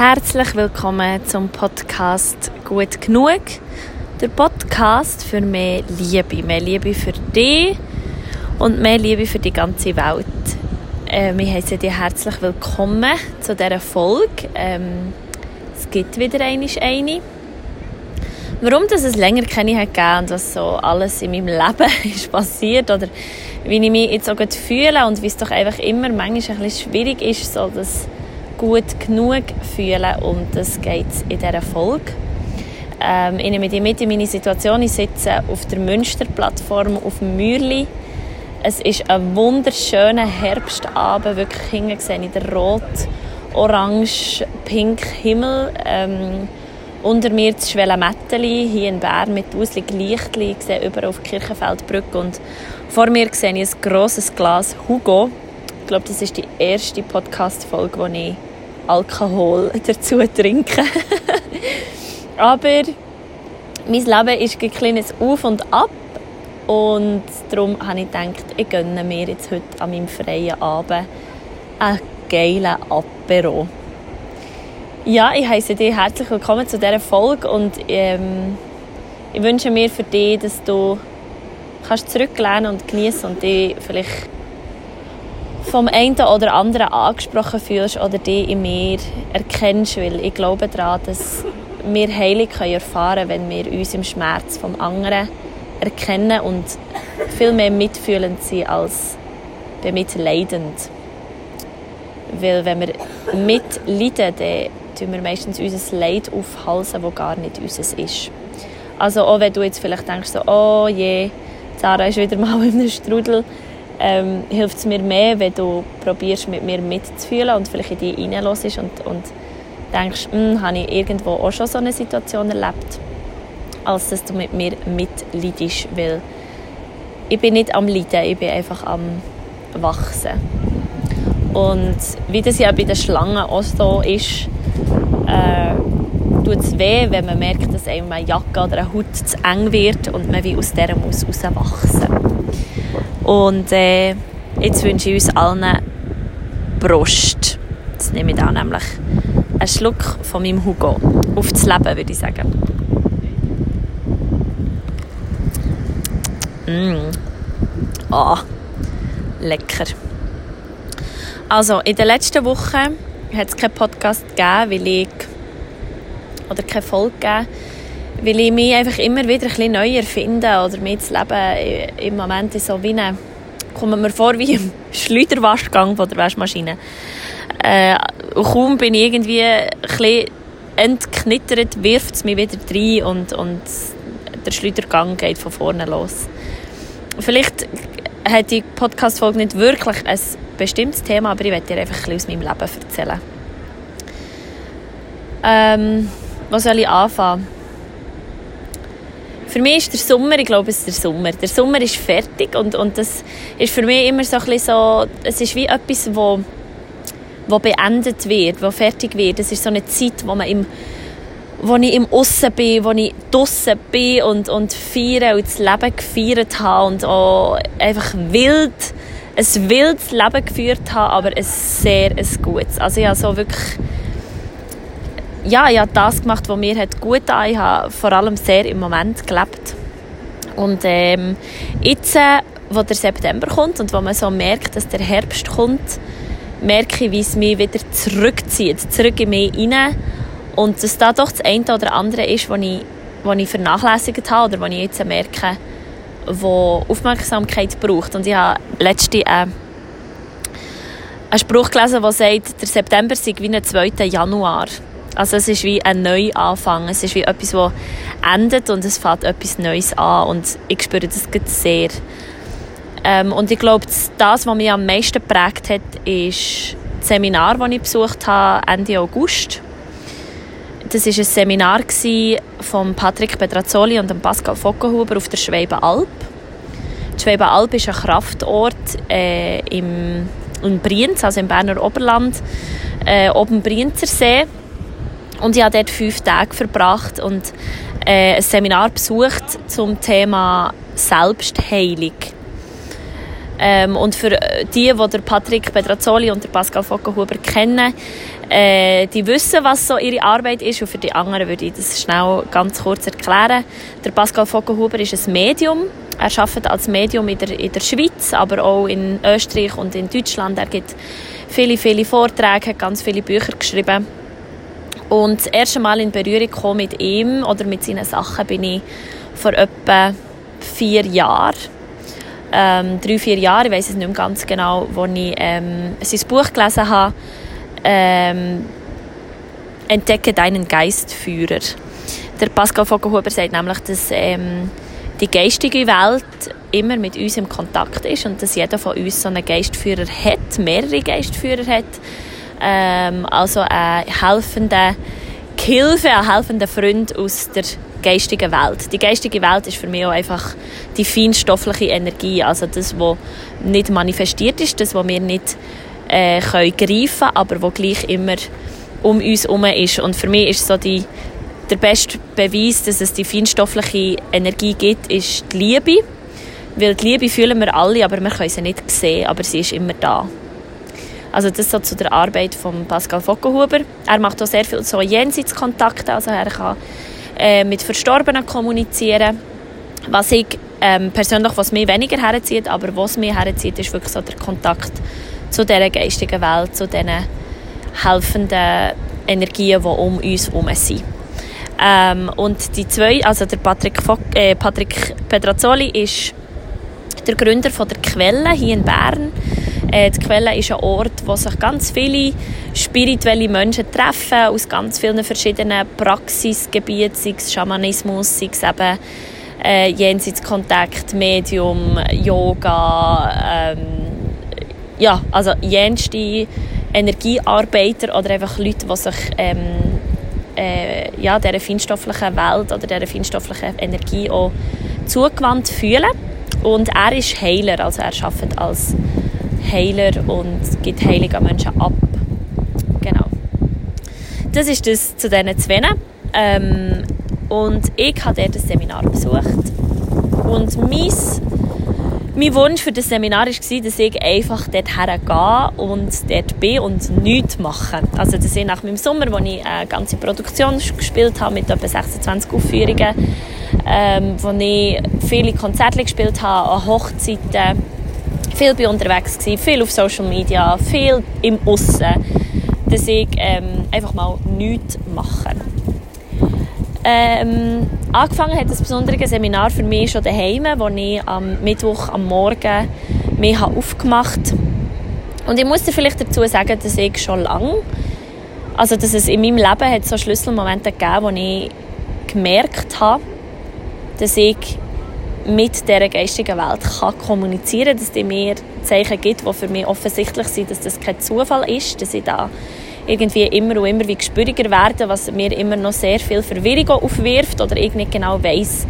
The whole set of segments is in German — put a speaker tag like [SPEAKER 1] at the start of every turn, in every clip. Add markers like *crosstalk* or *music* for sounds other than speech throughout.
[SPEAKER 1] Herzlich willkommen zum Podcast Gut genug. Der Podcast für mehr Liebe, mehr Liebe für dich und mehr Liebe für die ganze Welt. Äh, wir heißen dich herzlich willkommen zu dieser Folge. Ähm, es gibt wieder eine. Warum dass es länger keine hat und was so alles in meinem Leben *laughs* ist passiert oder wie ich mich jetzt auch fühle und wie es doch einfach immer manchmal ein bisschen schwierig ist, so das gut genug fühlen und das geht in dieser Folge. Ähm, ich nehme dich mit in meine Situation. Ich sitze auf der Münster-Plattform auf dem Mürli. Es ist ein wunderschöner Herbstabend. Wirklich hinten sehe ich den rot, orange, pink Himmel. Ähm, unter mir das Schwellenmetteli, hier in Bern mit tausend Lichtli. Ich sehe überall auf die Kirchenfeldbrücke und vor mir sehe ich ein grosses Glas Hugo. Ich glaube, das ist die erste Podcast-Folge, wo ich Alkohol dazu trinke. *laughs* Aber mein Leben ist ein kleines Auf und Ab. Und darum habe ich gedacht, ich gönne mir jetzt heute an meinem freien Abend einen geilen Apero. Ja, ich heiße dich herzlich willkommen zu dieser Folge und ähm, ich wünsche mir für dich, dass du kannst zurücklehnen und genießen und dich vielleicht vom einen oder anderen angesprochen fühlst oder dich in mir erkennst, weil ich glaube daran, dass wir Heilung erfahren können, wenn wir uns im Schmerz vom anderen erkennen und viel mehr mitfühlend sind als bemitleidend. Weil wenn wir mitleiden, dann tun wir meistens unser Leid aufhalsen, das gar nicht unseres ist. Also auch wenn du jetzt vielleicht denkst, oh je, Sarah ist wieder mal *laughs* in einem Strudel, ähm, hilft es mir mehr, wenn du probierst, mit mir mitzufühlen und vielleicht in dich reinlässt und, und denkst, hm, habe ich irgendwo auch schon so eine Situation erlebt, als dass du mit mir mitleidest, weil ich bin nicht am Leiden, ich bin einfach am Wachsen. Und wie das ja bei den Schlangen auch so ist, äh, tut es weh, wenn man merkt, dass einem eine Jacke oder eine Haut zu eng wird und man wie aus dieser muss rauswachsen Und äh, jetzt wünsche ich uns allen Brust. Jetzt nehme ich da nämlich einen Schluck von meinem Hugo. Auf das Leben, würde ich sagen. Mm. Oh, lecker. Also, in den letzten Wochen hat es keinen Podcast gegeben, weil ich oder keine Folge gegeben, weil ich mich einfach immer wieder ein bisschen neu erfinde oder mir das Leben im Moment so wie eine, kommt mir vor wie im *laughs* Schleuderwaschgang von der Waschmaschine. Äh, kaum bin ich irgendwie ein entknittert, wirft es mich wieder rein und, und der Schleudergang geht von vorne los. Vielleicht hat die Podcast-Folge nicht wirklich ein bestimmtes Thema, aber ich werde dir einfach ein aus meinem Leben erzählen. Ähm, wo soll ich anfangen? Für mich ist der Sommer, ich glaube, es ist der Sommer. Der Sommer ist fertig und, und das ist für mich immer so ein bisschen so, es ist wie etwas, wo, wo beendet wird, wo fertig wird. Es ist so eine Zeit, wo man im wo ich im Aussen bin, wo ich draussen bin und, und feiere und das Leben gefeiert habe und auch einfach wild, ein wildes Leben geführt habe, aber ein sehr ein gutes. Also ich habe so wirklich ja, ich habe das gemacht, was mir gut getan Ich habe vor allem sehr im Moment gelebt. Und ähm, jetzt, äh, wo der September kommt und wo man so merkt, dass der Herbst kommt, merke ich, wie es mich wieder zurückzieht, zurück in mich hinein. Und dass da doch das eine oder andere ist, was ich, was ich vernachlässigt habe oder was ich jetzt merke, wo Aufmerksamkeit braucht. Und ich habe letzte äh, einen Spruch gelesen, der sagt, der September sei wie ein 2. Januar. Also es ist wie ein Neuanfang. Es ist wie etwas, das endet und es fängt etwas Neues an. Und ich spüre das sehr. Ähm, und ich glaube, das, was mich am meisten geprägt hat, ist das Seminar, das ich besucht habe, Ende August. Das war ein Seminar von Patrick Petrazzoli und Pascal Fockenhuber auf der Schwäbenalb. Die Schwäbenalb ist ein Kraftort äh, im, in Brienz, also im Berner Oberland, äh, oben Brienzer See. Und ich habe dort fünf Tage verbracht und äh, ein Seminar besucht zum Thema Selbstheilung. Ähm, und für die, die der Patrick Pedrazzoli und Pascal Fockenhuber kennen, äh, die wissen, was so ihre Arbeit ist. Und für die anderen würde ich das schnell ganz kurz erklären. Der Pascal Fockenhuber ist ein Medium. Er arbeitet als Medium in der, in der Schweiz, aber auch in Österreich und in Deutschland. Er gibt viele, viele Vorträge, hat ganz viele Bücher geschrieben. Und das erste Mal in Berührung mit ihm oder mit seinen Sachen bin ich vor etwa vier Jahren. Ähm, drei, vier Jahre, ich weiß es nicht mehr ganz genau, wo ich ähm, sein Buch gelesen habe. Ähm, Entdecke deinen Geistführer. Der Pascal Vogelhuber sagt nämlich, dass ähm, die geistige Welt immer mit uns im Kontakt ist und dass jeder von uns so einen Geistführer hat, mehrere Geistführer hat. Ähm, also einen helfenden Gehilfe, einen helfenden Freund aus der geistigen Welt. Die geistige Welt ist für mich auch einfach die feinstoffliche Energie, also das, was nicht manifestiert ist, das, was wir nicht äh, können greifen können, aber was gleich immer um uns herum ist. Und für mich ist so die, der beste Beweis, dass es die feinstoffliche Energie gibt, ist die Liebe. Weil die Liebe fühlen wir alle, aber wir können sie nicht sehen, aber sie ist immer da. Also das so zu der Arbeit von Pascal Fockenhuber. Er macht auch sehr viel so Jenseitskontakte, also er kann äh, mit Verstorbenen kommunizieren. Was ich ähm, persönlich, was mich weniger herzieht, aber was mich herzieht, ist wirklich so der Kontakt zu dieser geistigen Welt, zu diesen helfenden Energien, die um uns herum sind. Ähm, und die zwei, also der Patrick, Fock, äh, Patrick Pedrazzoli ist der Gründer von der Quelle hier in Bern. Äh, die Quelle ist ein Ort, wo sich ganz viele spirituelle Menschen treffen, aus ganz vielen verschiedenen Praxisgebieten, sei es Schamanismus, sei es eben äh, Jenseitskontakt, Medium, Yoga, ähm, ja, also jenste Energiearbeiter oder einfach Leute, die sich ähm, äh, ja, dieser feinstofflichen Welt oder dieser feinstofflichen Energie auch zugewandt fühlen. Und er ist Heiler, also er arbeitet als Heiler und gibt Heilung an Menschen ab. Genau. Das ist das zu diesen zwei. Ähm, und ich habe dort ein Seminar besucht. Und mein, mein Wunsch für das Seminar war, dass ich einfach dort hergehe und dort bin und nichts mache. Also das ist nach meinem Sommer, wo ich eine ganze Produktion gespielt habe mit etwa 26 Aufführungen, ähm, wo ich viele Konzerte gespielt habe, an Hochzeiten, viel bei unterwegs gewesen, viel auf Social Media, viel im Aussen, dass ich ähm, einfach mal nichts mache. Ähm, angefangen hat das besondere Seminar für mich schon daheim, wo ich am Mittwoch am Morgen mich aufgemacht habe. Und ich muss dir vielleicht dazu sagen, dass ich schon lange, also dass es in meinem Leben hat so Schlüsselmomente gegeben, wo ich gemerkt habe, dass ich mit dieser geistigen Welt kann kommunizieren kann, dass die mir Zeichen gibt, die für mich offensichtlich sind, dass das kein Zufall ist, dass ich da irgendwie immer und immer wie gespüriger werde, was mir immer noch sehr viel Verwirrung aufwirft oder ich nicht genau weiß,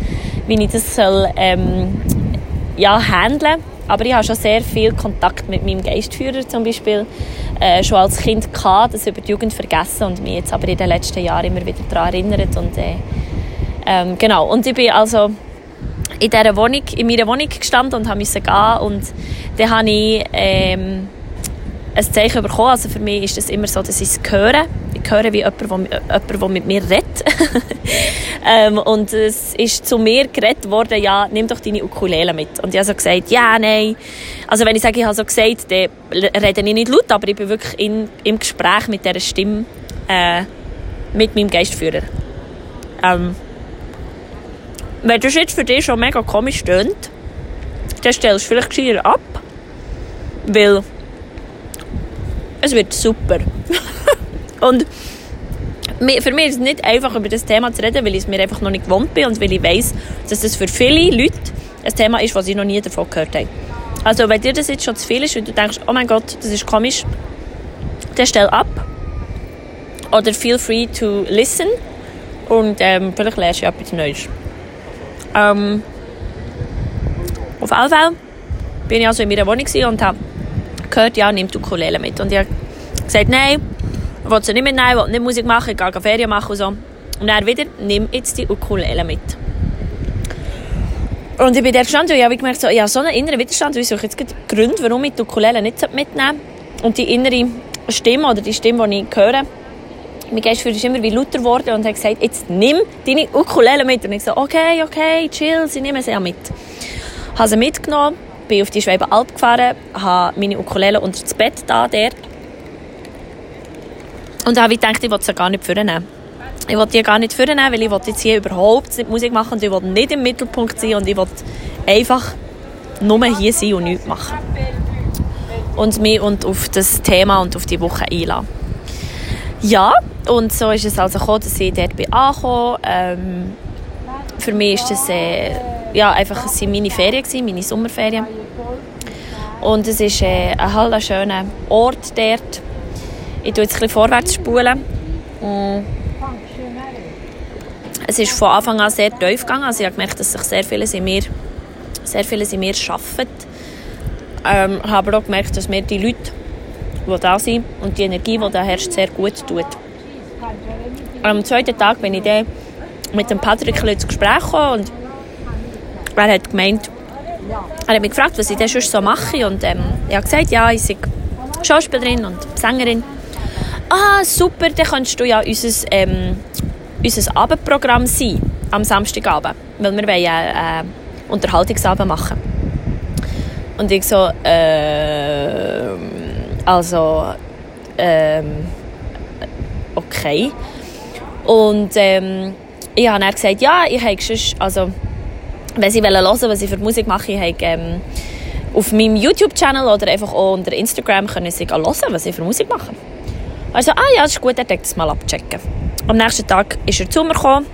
[SPEAKER 1] wie ich das soll, ähm, ja, handeln. Aber ich habe schon sehr viel Kontakt mit meinem Geistführer zum Beispiel äh, schon als Kind gehabt, das über die Jugend vergessen und mich jetzt aber in den letzten Jahren immer wieder daran erinnert und äh, ähm, genau. Und ich bin also in dieser Wohnung, in meiner Wohnung gestanden und musste gehen und dann habe ich ähm, ein Zeichen bekommen. Also für mich ist das immer so, dass ich es höre. Ich höre wie jemand, der mit mir redet. *laughs* ähm, und es ist zu mir geredet worden, ja, nimm doch deine Ukulele mit. Und ich habe so gesagt, ja, nein. Also wenn ich sage, ich habe so gesagt, dann rede ich nicht laut, aber ich bin wirklich in, im Gespräch mit dieser Stimme äh, mit meinem Geistführer. Ähm, wenn das jetzt für dich schon mega komisch tönt, dann stellst du vielleicht gescheiter ab, weil es wird super. *laughs* und für mich ist es nicht einfach, über das Thema zu reden, weil ich es mir einfach noch nicht gewohnt bin und weil ich weiss, dass das für viele Leute ein Thema ist, was sie noch nie davon gehört haben. Also wenn dir das jetzt schon zu viel ist und du denkst, oh mein Gott, das ist komisch, dann stell ab. Oder feel free to listen und ähm, vielleicht lernst du etwas Neues. Ähm, auf jeden Fall bin ich also in meiner Wohnung und habe gehört, ja, nimm die Ukulele mit. Und ich habe gesagt, nein, ich will sie nicht mitnehmen, ich will nicht Musik machen, ich gehe Ferien machen und so. Und dann wieder, nimm jetzt die Ukulele mit. Und ich bin da gestanden und ich habe gemerkt, so, ich habe so einen inneren Widerstand, weil ich jetzt Gründe, warum ich die Ukulele nicht mitnehmen. Und die innere Stimme oder die Stimme, die ich höre, mein Geistführer ist immer wie lauter geworden und hat gesagt, jetzt nimm deine Ukulele mit. Und ich so, okay, okay, chill, sie nehmen sie ja mit. Habe sie mitgenommen, bin auf die Schweibe Alp gefahren, habe meine Ukulele unter das Bett da dort. Und habe gedacht, ich wollte sie gar nicht vornehmen. Ich wollte die gar nicht vornehmen, weil ich wollte jetzt hier überhaupt nicht Musik machen und ich wollte nicht im Mittelpunkt sein und ich wollte einfach nur hier sein und nichts machen. Und mich und auf das Thema und auf die Woche einladen. Ja, und so ist es also gekommen, dass ich dort bin. Ähm, für mich ist das äh, ja, einfach es meine Ferien, gewesen, meine Sommerferien. Und es ist äh, ein halber schöner Ort dort. Ich tue jetzt ein bisschen vorwärts spulen. Und es ist von Anfang an sehr tief gegangen. Also ich habe gemerkt, dass sich sehr vieles in mir, sehr vieles in mir arbeitet. Ähm, ich habe aber auch gemerkt, dass mir die Leute die da sind und die Energie, die da herrscht, sehr gut tut. Am zweiten Tag bin ich dann mit dem Patrick ins Gespräch gekommen und er hat gemeint, er hat mich gefragt, was ich denn sonst so mache und ähm, ich habe gesagt, ja, ich bin Schauspielerin und Sängerin. Ah, super, dann kannst du ja unser, ähm, unser Abendprogramm sein, am Samstagabend, weil wir wollen einen äh, Unterhaltungsabend machen. Und ich so, äh, also, ähm, okay. Und ähm, ich habe dann gesagt, ja, ich habe sonst, also, wenn sie hören wollen, was ich für Musik mache, ich habe ähm, auf meinem YouTube-Channel oder einfach auch unter Instagram können sie hören, was ich für Musik mache. Also, ah ja, ist gut, er das mal abchecken. Am nächsten Tag ist er zu mir gekommen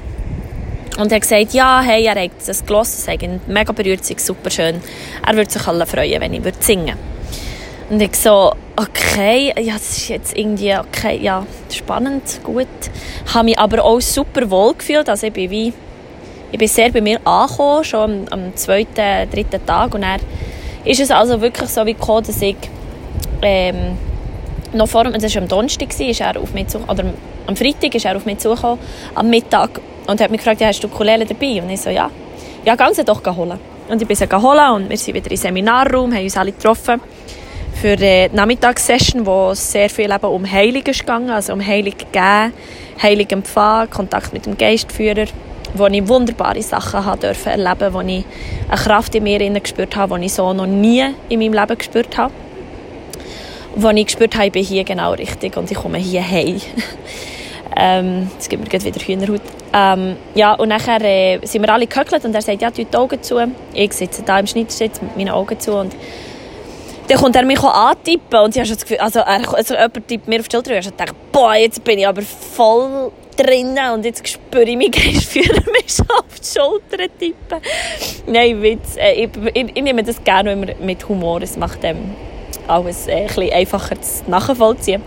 [SPEAKER 1] und hat gesagt, ja, hey, er hat das gelesen, es ist mega berührt, super schön. Er würde sich alle freuen, wenn ich würde singen Und ich so, okay, ja, das ist jetzt irgendwie, okay, ja, spannend, gut. Ich habe mich aber auch super wohl gefühlt, also ich bin wie, ich bin sehr bei mir angekommen, schon am, am zweiten, dritten Tag und dann ist es also wirklich so wie gekommen, dass ich ähm, noch vor, es war am Donnerstag, ist er auf mich zu, oder am Freitag ist er auf mich zugekommen, am Mittag, und hat mich gefragt, ja, hast du Ukulele dabei? Und ich so, ja. Ja, geh doch holen. Und ich bin sie holen und wir sind wieder im Seminarraum, haben uns alle getroffen für die Nachmittagssession, wo sehr viel eben um Heilung gegangen, also um Heilung geben, Heilung empfangen, Kontakt mit dem Geistführer, wo ich wunderbare Sachen habe dürfen erleben, wo ich eine Kraft in mir gespürt habe, die ich so noch nie in meinem Leben gespürt habe. Wo ich gespürt habe, ich bin hier genau richtig und ich komme hier heim. *laughs* ähm, jetzt gibt mir wieder Hühnerhaut. Ähm, ja, und nachher äh, sind wir alle gehöckelt und er sagt, ja, tu die Augen zu. Ich sitze da im Schnittsitz mit meinen Augen zu und dann kommt er mich antippen und ich habe schon das Gefühl, also, er, also jemand tippt mir auf die Schulter und ich gedacht, boah, jetzt bin ich aber voll drinnen und jetzt spüre ich mich *laughs* Geistführer mich so auf die Schulter tippen. Nein, Witz. Äh, ich, ich, ich, nehme das gerne immer mit Humor. Es macht ähm, alles äh, ein bisschen einfacher zu nachvollziehen.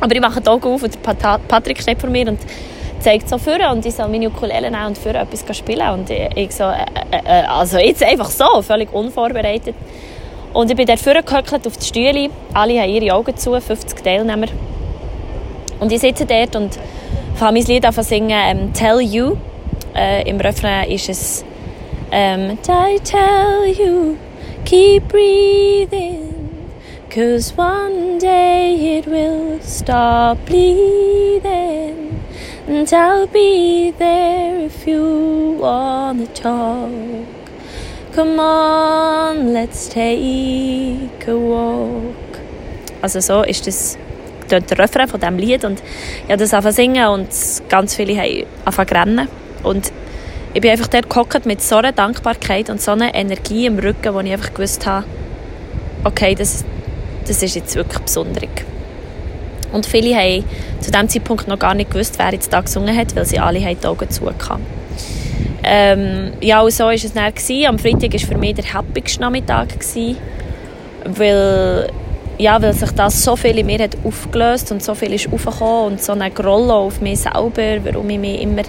[SPEAKER 1] Aber ich mache die Augen auf und der Patrick steht vor mir und zeigt so vor und ich soll meine Ukulele nehmen und für etwas spielen und ich, ich so, äh, äh, äh, also jetzt einfach so, völlig unvorbereitet. Und ich bin dort vorgehockt auf die Stühle. Alle haben ihre Augen zu, 50 Teilnehmer. Und ich sitze dort und fange mein Lied an zu singen, ähm, «Tell You». Äh, Im Refrain ist es ähm, «I tell you, keep breathing, cause one day it will stop bleeding, and I'll be there if you wanna talk». Come on, let's take a walk. Also so ist das der Refrain von diesem Lied und ich habe das angefangen singen und ganz viele haben angefangen rennen und ich bin einfach dort gehockt mit so einer Dankbarkeit und so einer Energie im Rücken, wo ich einfach gewusst habe, okay, das, das ist jetzt wirklich besonders. Und viele haben zu diesem Zeitpunkt noch gar nicht gewusst, wer jetzt da gesungen hat, weil sie alle die Augen zu hatten. Ähm, ja, und so war es dann. Gewesen. Am Freitag war für mich der happigste Nachmittag. Gewesen, weil, ja, weil sich das so viel in mir hat aufgelöst und so viel ist aufgekommen und so eine Grolle auf mich selber, warum ich mich immer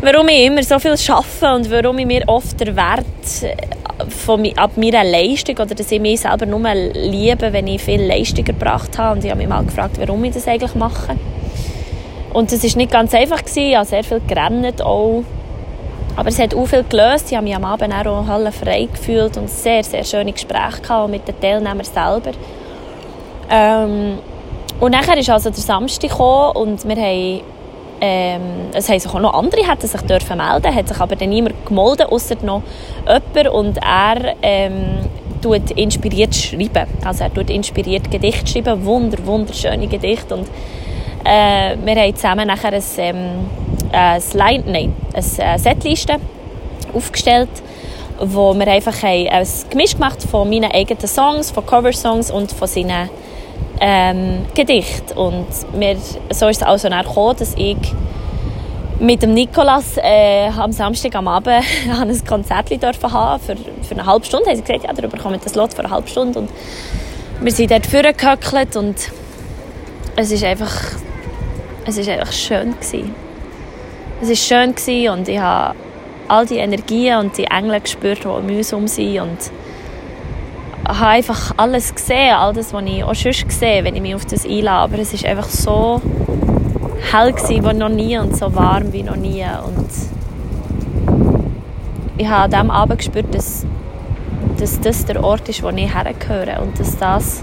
[SPEAKER 1] warum ich immer so viel schaffe und warum ich mir oft der Wert äh, von, ab meiner Leistung oder dass ich mich selber nur liebe, wenn ich viel Leistung gebracht habe. Und ich habe mich mal gefragt, warum ich das eigentlich mache. Und das war nicht ganz einfach. Gewesen. Ich habe sehr viel gerannt auch Aber es hat auch viel gelöst. Ich habe mich am Abend auch alle frei gefühlt und sehr, sehr schöne Gespräche gehabt mit den Teilnehmern selber. Ähm, und nachher ist also der Samstag gekommen und wir haben ähm, es haben sich auch noch andere hätten sich dürfen melden, hat sich aber dann niemand gemeldet, außer noch jemand und er ähm, tut inspiriert schreiben. Also er tut inspiriert Gedichte schreiben, wunder, wunderschöne Gedichte und äh, wir haben zusammen nachher ein, ähm, ein, Line, nein, eine Setliste aufgestellt, wo wir einfach ein Gemisch gemacht von meinen eigenen Songs, von Coversongs und von seinen ähm, Gedichten. Und wir, so ist es also gekommen, dass ich mit dem Nikolas äh, am Samstag am Abend *laughs* ein Konzert haben für, für eine halbe Stunde. Haben sie gesagt, ja, darüber kommt das Lot für eine halbe Stunde. Und wir sind dort vorgehöckelt und es ist einfach, einfach schön gewesen. Es ist schön und ich habe all die Energien und die Engel gespürt, die um uns herum sind und habe einfach alles gesehen, all das, was ich auch schon gesehen wenn ich mich auf das einlade. Aber es ist einfach so hell gewesen, wie noch nie und so warm wie noch nie. Und ich habe an diesem Abend gespürt, dass, dass das der Ort ist, wo ich hergehöre und dass das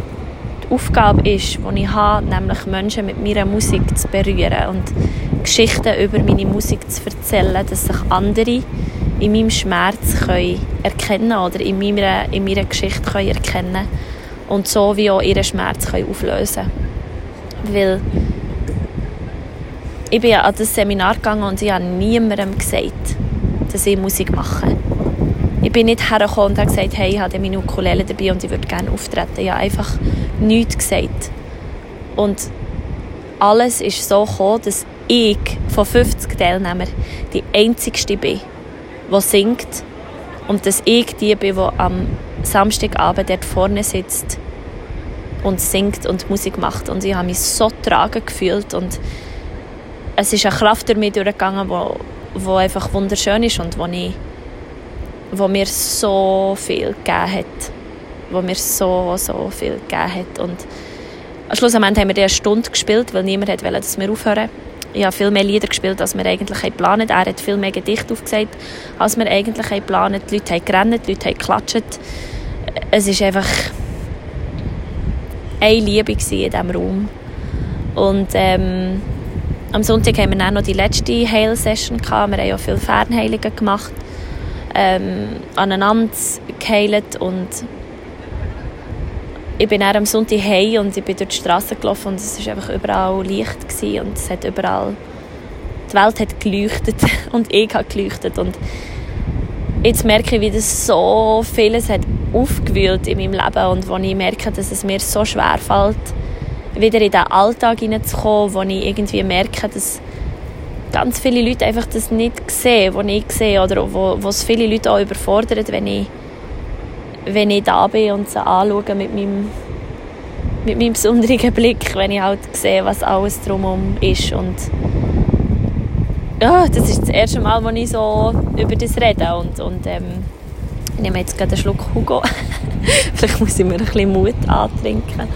[SPEAKER 1] die Aufgabe ist, die ich habe, nämlich Menschen mit meiner Musik zu berühren und Geschichten über meine Musik zu erzählen, dass sich andere in meinem Schmerz können erkennen oder in meiner, in meiner Geschichte können erkennen und so wie auch ihren Schmerz können auflösen Weil ich bin an das Seminar gegangen und ich habe niemandem gesagt, dass ich Musik mache. Ich bin nicht hergekommen und habe gesagt, hey, ich habe meine Ukulele dabei und ich würde gerne auftreten. Ich habe einfach nichts gesagt. Und alles ist so gekommen, dass ich von 50 Teilnehmern die einzigste bin, die singt und dass ich die bin, die am Samstagabend dort vorne sitzt und singt und Musik macht. Und ich habe mich so tragen gefühlt und es ist eine Kraft durch mich durchgegangen, wo, wo einfach wunderschön ist und wo, ich, wo mir so viel gegeben hat. Wo mir so, so viel gegeben hat. Und schlussendlich haben wir eine Stunde gespielt, weil niemand wollte, dass wir aufhören ich habe viel mehr Lieder gespielt, als wir eigentlich geplant. Er hat viel mehr Gedichte aufgesagt, als wir eigentlich geplant haben. Die Leute haben gerannt, die Leute haben geklatscht. Es war einfach eine Liebe in diesem Raum. Und ähm, am Sonntag haben wir dann noch die letzte Heil-Session. Wir haben ja viele Fernheilungen gemacht, ähm, aneinander geheilt und ich bin am Sonntag heim und ich bin durch die Straße gelaufen und es war einfach überall Licht und es hat überall die Welt hat geleuchtet *laughs* und ich habe geleuchtet und jetzt merke ich, wie das so vieles hat aufgewühlt in meinem Leben und wo ich merke, dass es mir so schwer fällt, wieder in den Alltag hineinzukommen, wo ich irgendwie merke, dass ganz viele Leute einfach das nicht sehen, was ich sehe oder wo, wo es viele Leute auch überfordert, wenn ich wenn ich da bin und sie anschaue mit meinem, mit meinem besonderen *laughs* Blick, wenn ich halt sehe, was alles drumherum ist. Und ja, das ist das erste Mal, wo ich so über das rede. Und, und ähm, ich nehme jetzt gerade einen Schluck Hugo. *laughs* Vielleicht muss ich mir ein bisschen Mut antrinken.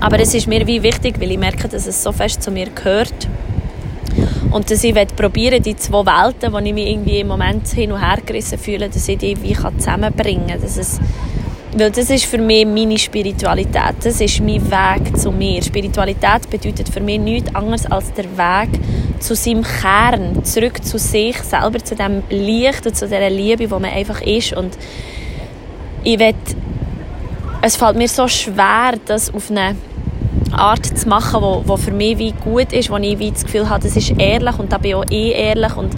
[SPEAKER 1] Aber es ist mir wie wichtig, weil ich merke, dass es so fest zu mir gehört und dass ich probieren die zwei Welten, wo ich mich irgendwie im Moment hin und her gerissen fühle, dass ich die wie zusammenbringen kann. Dass das ist für mich meine Spiritualität. Das ist mein Weg zu mir. Spiritualität bedeutet für mich nichts anderes als der Weg zu seinem Kern, zurück zu sich selber, zu dem Licht und zu der Liebe, wo man einfach ist. Und ich will, es fällt mir so schwer, das auf eine Art zu machen, wo, wo für mich wie gut ist, wo ich wie das Gefühl habe, das ist ehrlich und da bin ich auch eh ehrlich und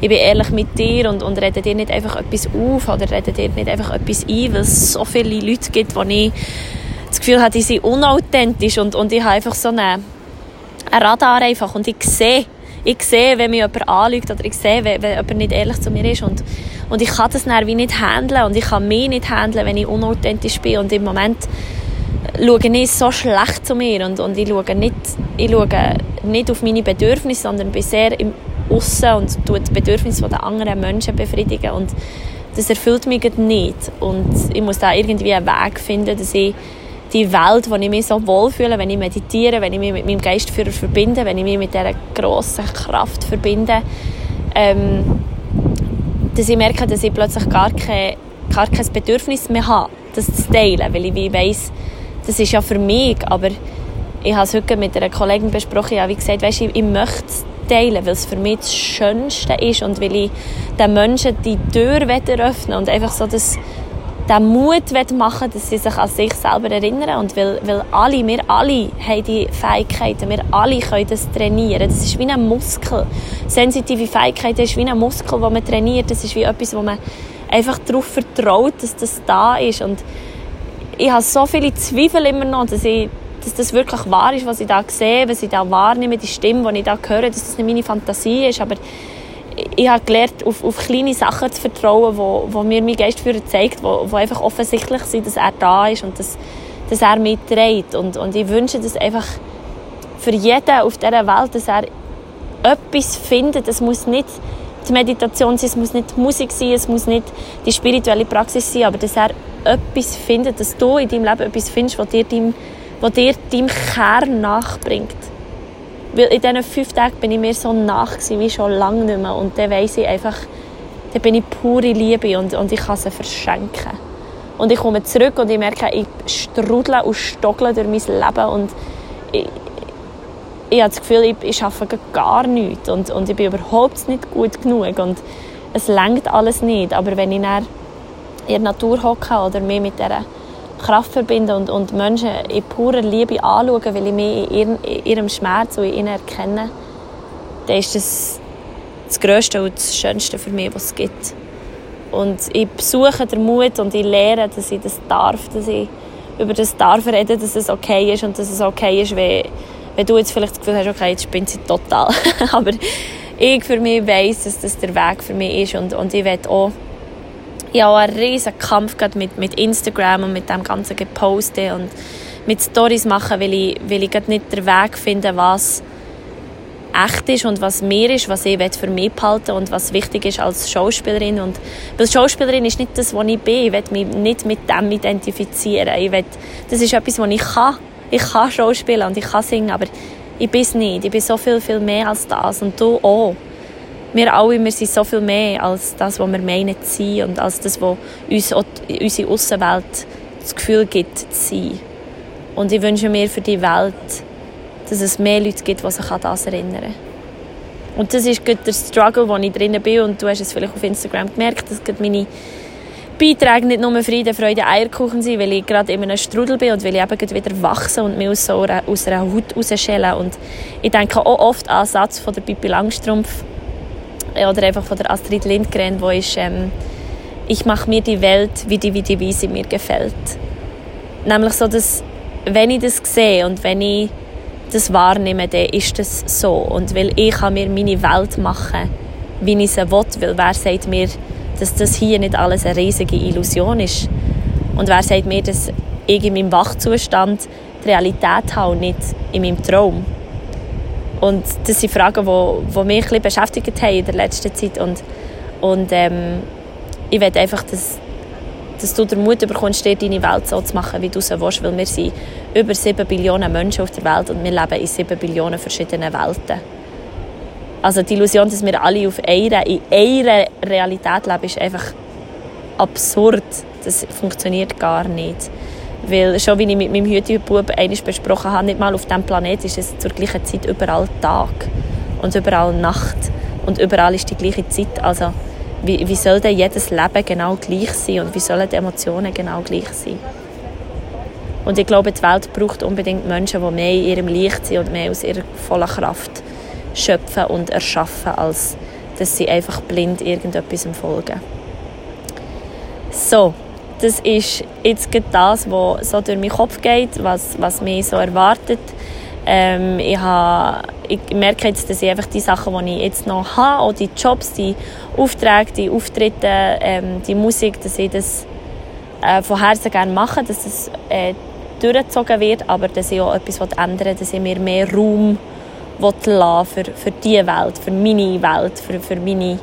[SPEAKER 1] ich bin ehrlich mit dir und, und rede dir nicht einfach etwas auf oder rede dir nicht einfach etwas ein, weil es so viele Leute gibt, wo ich das Gefühl habe, die sind unauthentisch und, und ich habe einfach so einen, einen Radar einfach und ich sehe, ich sehe, wenn mich jemand anlügt oder ich sehe, wenn, wenn jemand nicht ehrlich zu mir ist und, und ich kann das dann wie nicht handeln und ich kann mich nicht handeln, wenn ich unauthentisch bin und im Moment schaue nicht so schlecht zu mir und, und ich, schaue nicht, ich schaue nicht auf meine Bedürfnisse, sondern bin sehr im Aussen und tue die Bedürfnisse der anderen Menschen befriedigen und das erfüllt mich nicht. Und ich muss da irgendwie einen Weg finden, dass ich die Welt, wo ich mich so wohlfühle, wenn ich meditiere, wenn ich mich mit meinem Geistführer verbinde, wenn ich mich mit dieser grossen Kraft verbinde, ähm, dass ich merke, dass ich plötzlich gar kein, gar kein Bedürfnis mehr habe, das zu teilen, weil ich weiss, das ist ja für mich, aber ich habe es heute mit einer Kollegin besprochen, ja, wie gesagt, weißt, ich, ich möchte es teilen, weil es für mich das Schönste ist und weil ich den Menschen die Tür öffnen und einfach so das den Mut machen dass sie sich an sich selber erinnern und weil, weil alle, wir alle haben die Fähigkeiten, wir alle können das trainieren. Das ist wie ein Muskel. Sensitive Fähigkeiten ist wie ein Muskel, den man trainiert. Das ist wie etwas, wo man einfach darauf vertraut, dass das da ist und ich habe so viele Zweifel immer noch, dass, ich, dass das wirklich wahr ist, was ich da sehe, was ich da wahrnehme, die Stimme, die ich da höre, dass das nicht meine Fantasie ist, aber ich habe gelernt, auf, auf kleine Sachen zu vertrauen, wo, wo mir mein Geistführer zeigt, wo, wo einfach offensichtlich sind, dass er da ist und dass, dass er mich trägt. Und, und ich wünsche das einfach für jeden auf dieser Welt, dass er etwas findet. Es muss nicht die Meditation sein, es muss nicht die Musik sein, es muss nicht die spirituelle Praxis sein, aber dass er etwas findet, dass du in deinem Leben etwas findest, was dir deinem, was dir deinem Kern nachbringt. Weil in diesen fünf Tagen bin ich mir so nach wie schon lange nicht mehr. Und dann weiss ich einfach, dann bin ich pure Liebe und, und ich kann sie verschenken. Und ich komme zurück und ich merke, ich strudle und stochle durch mein Leben und ich, ich habe das Gefühl, ich, ich arbeite gar nichts und, und ich bin überhaupt nicht gut genug und es lenkt alles nicht. Aber wenn ich dann in der Natur hocke oder mich mit dieser Kraft verbinden und, und Menschen in purer Liebe anschauen, weil ich mich in ihrem, in ihrem Schmerz und in ihnen erkenne, dann ist das das Größte und das Schönste für mich, was es gibt. Und ich besuche den Mut und ich lehre, dass ich das darf, dass ich über das darf reden, dass es okay ist und dass es okay ist, wenn, wenn du jetzt vielleicht das Gefühl hast, okay, jetzt spinnt sie total. *laughs* Aber ich für mich weiss, dass das der Weg für mich ist und, und ich will auch ich habe einen riesen Kampf mit, mit Instagram und mit dem ganzen Geposte und mit Stories machen, weil ich, weil ich nicht den Weg finde, was echt ist und was mir ist, was ich für mich behalten und was wichtig ist als Schauspielerin. Und, weil Schauspielerin ist nicht das, was ich bin. Ich will mich nicht mit dem identifizieren. Ich will, das ist etwas, was ich kann. Ich kann Schauspielen und ich kann singen, aber ich bin es nicht. Ich bin so viel, viel mehr als das. Und du auch wir alle, wir sind so viel mehr als das, was wir meinen zu sein und als das, was uns unsere Außenwelt das Gefühl gibt zu sein. Und ich wünsche mir für die Welt, dass es mehr Leute gibt, die sich an das erinnern. Und das ist der Struggle, wo ich drin bin und du hast es vielleicht auf Instagram gemerkt, dass meine Beiträge nicht nur Friede, Freude, Eierkuchen sind, weil ich gerade in einem Strudel bin und weil ich eben wieder wachse und mich aus, so einer, aus einer Haut rausschäle. Und ich denke auch oft an den Satz von der Pippi Langstrumpf, oder einfach von der Astrid Lindgren, wo ist ähm, ich mache mir die Welt, wie die, wie die, wie sie mir gefällt. Nämlich so, dass wenn ich das sehe und wenn ich das wahrnehme, dann ist das so. Und weil ich kann mir meine Welt machen, wie ich sie will, weil wer sagt mir, dass das hier nicht alles eine riesige Illusion ist? Und wer sagt mir, dass ich in meinem Wachzustand die Realität habe und nicht in meinem Traum? Und das sind Fragen, die, die mich ein beschäftigt haben in der letzten Zeit. Und, und ähm, ich will einfach, dass, dass du den Mut bekommst, dir deine Welt so zu machen, wie du sie willst. Weil wir sind über 7 Billionen Menschen auf der Welt und wir leben in 7 Billionen verschiedenen Welten. Also die Illusion, dass wir alle auf einer, in einer Realität leben, ist einfach absurd. Das funktioniert gar nicht. Weil schon wie ich mit meinem YouTube-Bub besprochen habe, nicht mal auf diesem Planeten ist es zur gleichen Zeit überall Tag und überall Nacht und überall ist die gleiche Zeit. Also wie, wie soll denn jedes Leben genau gleich sein und wie sollen die Emotionen genau gleich sein? Und ich glaube, die Welt braucht unbedingt Menschen, die mehr in ihrem Licht sind und mehr aus ihrer vollen Kraft schöpfen und erschaffen, als dass sie einfach blind irgendetwas folgen. So, das ist jetzt das, was so durch meinen Kopf geht, was, was mich so erwartet. Ähm, ich, habe, ich merke jetzt, dass ich einfach die Sachen, die ich jetzt noch habe, auch die Jobs, die Aufträge, die Auftritte, ähm, die Musik, dass ich das äh, von Herzen gerne mache, dass es äh, durchgezogen wird, aber dass ich auch etwas ändern will, dass ich mir mehr Raum lassen für, für diese Welt, für meine Welt, für, für meine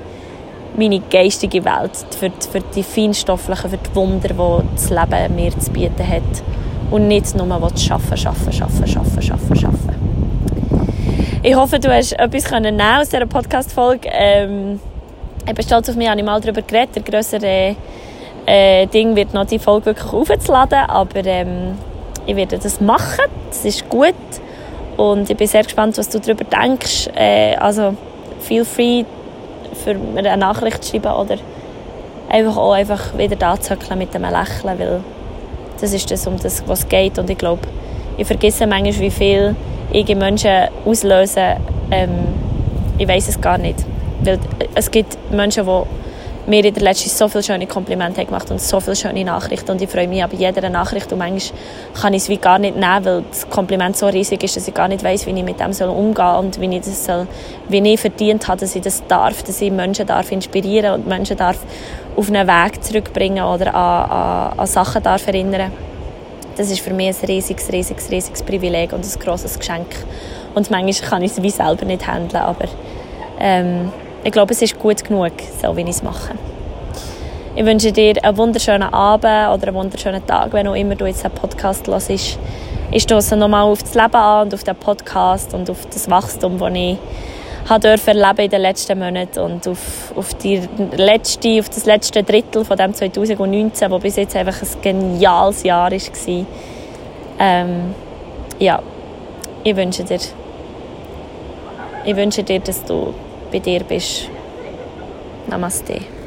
[SPEAKER 1] meine geistige Welt, für, für die feinstofflichen, für die Wunder, die das Leben mir zu bieten hat. und nicht nur arbeiten, arbeiten, arbeiten, arbeiten, arbeiten, arbeiten. Ich hoffe, du hast etwas können aus dieser Podcast-Folge. Ähm, ich bin stolz auf mich, habe ich mal darüber geredet. Der grössere äh, Ding wird noch die Folge wirklich aufzuladen, aber ähm, ich werde das machen. Das ist gut und ich bin sehr gespannt, was du darüber denkst. Äh, also feel free, für eine Nachricht zu schreiben oder einfach auch einfach wieder da zu mit einem Lächeln, weil das ist das, um das, was es geht und ich glaube, ich vergesse manchmal, wie viel ich Menschen auslöse. Ähm, ich weiß es gar nicht, weil es gibt Menschen, die mir in der letzten so viele schöne Komplimente gemacht und so viele schöne Nachrichten und ich freue mich aber jeder Nachricht und manchmal kann ich es wie gar nicht nehmen, weil das Kompliment so riesig ist, dass ich gar nicht weiß, wie ich mit dem soll umgehen soll und wie ich das soll, wie ich verdient habe, dass ich das darf, dass ich Menschen darf inspirieren und Menschen darf auf einen Weg zurückbringen oder an, an, an Sachen darf erinnern. Das ist für mich ein riesiges, riesiges, riesiges Privileg und ein grosses Geschenk. Und manchmal kann ich es wie selber nicht handeln, aber ähm, ich glaube, es ist gut genug, so wie ich es mache. Ich wünsche dir einen wunderschönen Abend oder einen wunderschönen Tag, wenn auch immer du jetzt einen Podcast hörst. Ich stoße nochmal auf das Leben an und auf den Podcast und auf das Wachstum, das ich habe erleben in den letzten Monaten und auf, auf, die letzte, auf das letzte Drittel von dem 2019, das bis jetzt einfach ein geniales Jahr war. Ähm, ja, ich wünsche dir, ich wünsche dir, dass du bei dir bist. Namaste.